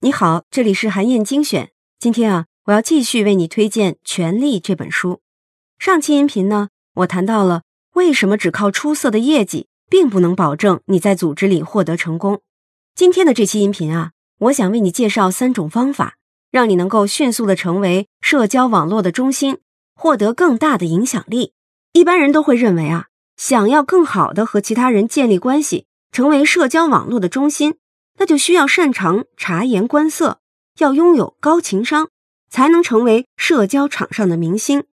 你好，这里是韩燕精选。今天啊，我要继续为你推荐《权力》这本书。上期音频呢，我谈到了为什么只靠出色的业绩，并不能保证你在组织里获得成功。今天的这期音频啊，我想为你介绍三种方法，让你能够迅速的成为社交网络的中心，获得更大的影响力。一般人都会认为啊，想要更好的和其他人建立关系，成为社交网络的中心，那就需要擅长察言观色，要拥有高情商，才能成为社交场上的明星。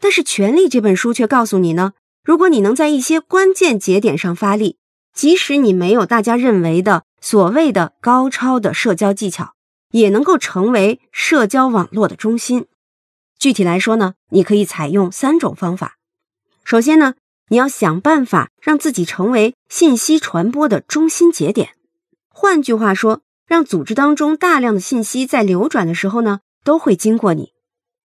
但是《权力》这本书却告诉你呢，如果你能在一些关键节点上发力，即使你没有大家认为的所谓的高超的社交技巧，也能够成为社交网络的中心。具体来说呢，你可以采用三种方法。首先呢，你要想办法让自己成为信息传播的中心节点。换句话说，让组织当中大量的信息在流转的时候呢，都会经过你。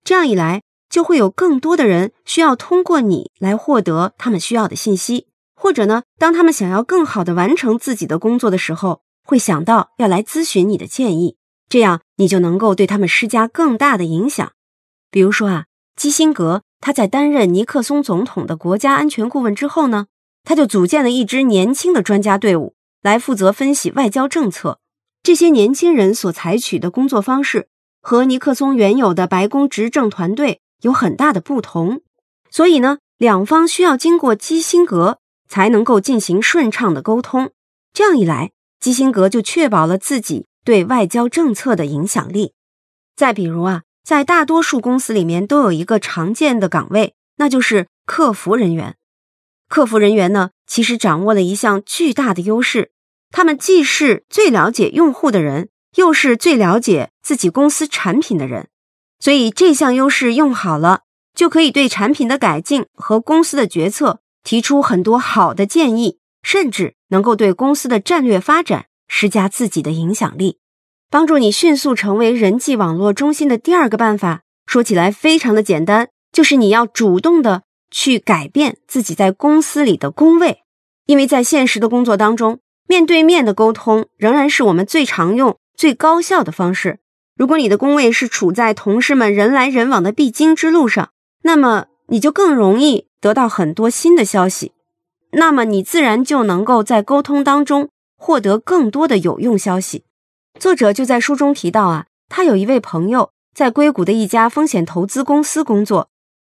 这样一来。就会有更多的人需要通过你来获得他们需要的信息，或者呢，当他们想要更好的完成自己的工作的时候，会想到要来咨询你的建议，这样你就能够对他们施加更大的影响。比如说啊，基辛格他在担任尼克松总统的国家安全顾问之后呢，他就组建了一支年轻的专家队伍来负责分析外交政策。这些年轻人所采取的工作方式和尼克松原有的白宫执政团队。有很大的不同，所以呢，两方需要经过基辛格才能够进行顺畅的沟通。这样一来，基辛格就确保了自己对外交政策的影响力。再比如啊，在大多数公司里面都有一个常见的岗位，那就是客服人员。客服人员呢，其实掌握了一项巨大的优势，他们既是最了解用户的人，又是最了解自己公司产品的人。所以这项优势用好了，就可以对产品的改进和公司的决策提出很多好的建议，甚至能够对公司的战略发展施加自己的影响力，帮助你迅速成为人际网络中心的第二个办法，说起来非常的简单，就是你要主动的去改变自己在公司里的工位，因为在现实的工作当中，面对面的沟通仍然是我们最常用、最高效的方式。如果你的工位是处在同事们人来人往的必经之路上，那么你就更容易得到很多新的消息，那么你自然就能够在沟通当中获得更多的有用消息。作者就在书中提到啊，他有一位朋友在硅谷的一家风险投资公司工作，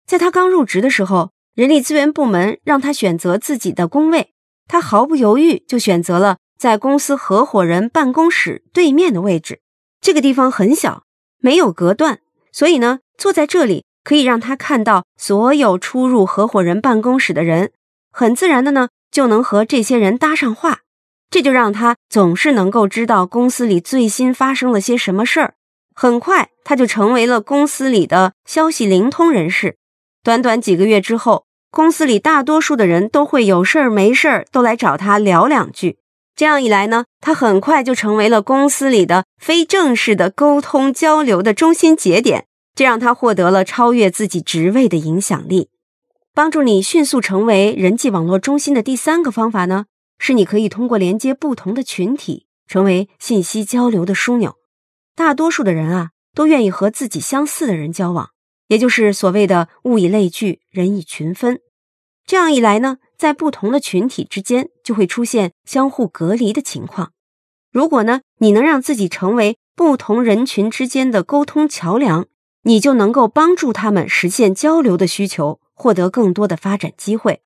在他刚入职的时候，人力资源部门让他选择自己的工位，他毫不犹豫就选择了在公司合伙人办公室对面的位置。这个地方很小，没有隔断，所以呢，坐在这里可以让他看到所有出入合伙人办公室的人，很自然的呢，就能和这些人搭上话，这就让他总是能够知道公司里最新发生了些什么事儿。很快，他就成为了公司里的消息灵通人士。短短几个月之后，公司里大多数的人都会有事儿没事儿都来找他聊两句。这样一来呢，他很快就成为了公司里的非正式的沟通交流的中心节点，这让他获得了超越自己职位的影响力。帮助你迅速成为人际网络中心的第三个方法呢，是你可以通过连接不同的群体，成为信息交流的枢纽。大多数的人啊，都愿意和自己相似的人交往，也就是所谓的物以类聚，人以群分。这样一来呢。在不同的群体之间，就会出现相互隔离的情况。如果呢，你能让自己成为不同人群之间的沟通桥梁，你就能够帮助他们实现交流的需求，获得更多的发展机会。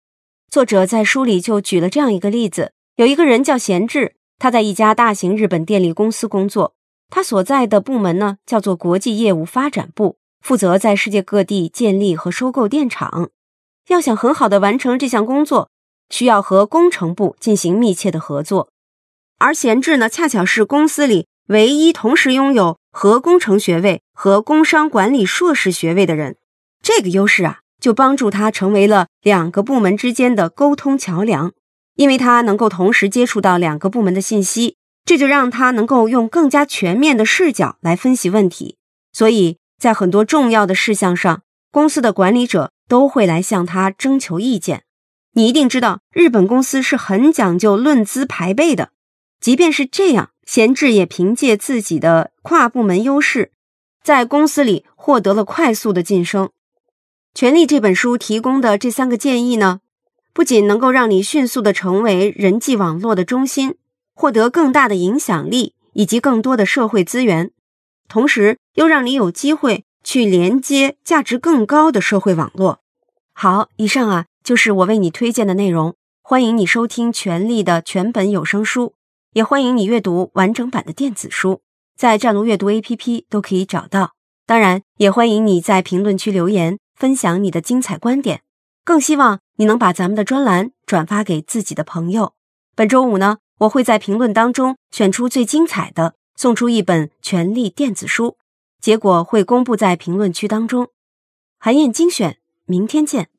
作者在书里就举了这样一个例子：有一个人叫贤志，他在一家大型日本电力公司工作，他所在的部门呢叫做国际业务发展部，负责在世界各地建立和收购电厂。要想很好的完成这项工作，需要和工程部进行密切的合作。而贤志呢，恰巧是公司里唯一同时拥有核工程学位和工商管理硕士学位的人。这个优势啊，就帮助他成为了两个部门之间的沟通桥梁，因为他能够同时接触到两个部门的信息，这就让他能够用更加全面的视角来分析问题。所以在很多重要的事项上，公司的管理者。都会来向他征求意见。你一定知道，日本公司是很讲究论资排辈的。即便是这样，贤志也凭借自己的跨部门优势，在公司里获得了快速的晋升。《权力》这本书提供的这三个建议呢，不仅能够让你迅速的成为人际网络的中心，获得更大的影响力以及更多的社会资源，同时又让你有机会去连接价值更高的社会网络。好，以上啊就是我为你推荐的内容。欢迎你收听《权力》的全本有声书，也欢迎你阅读完整版的电子书，在战卢阅读 APP 都可以找到。当然，也欢迎你在评论区留言分享你的精彩观点。更希望你能把咱们的专栏转发给自己的朋友。本周五呢，我会在评论当中选出最精彩的，送出一本《权力》电子书，结果会公布在评论区当中。韩燕精选。明天见。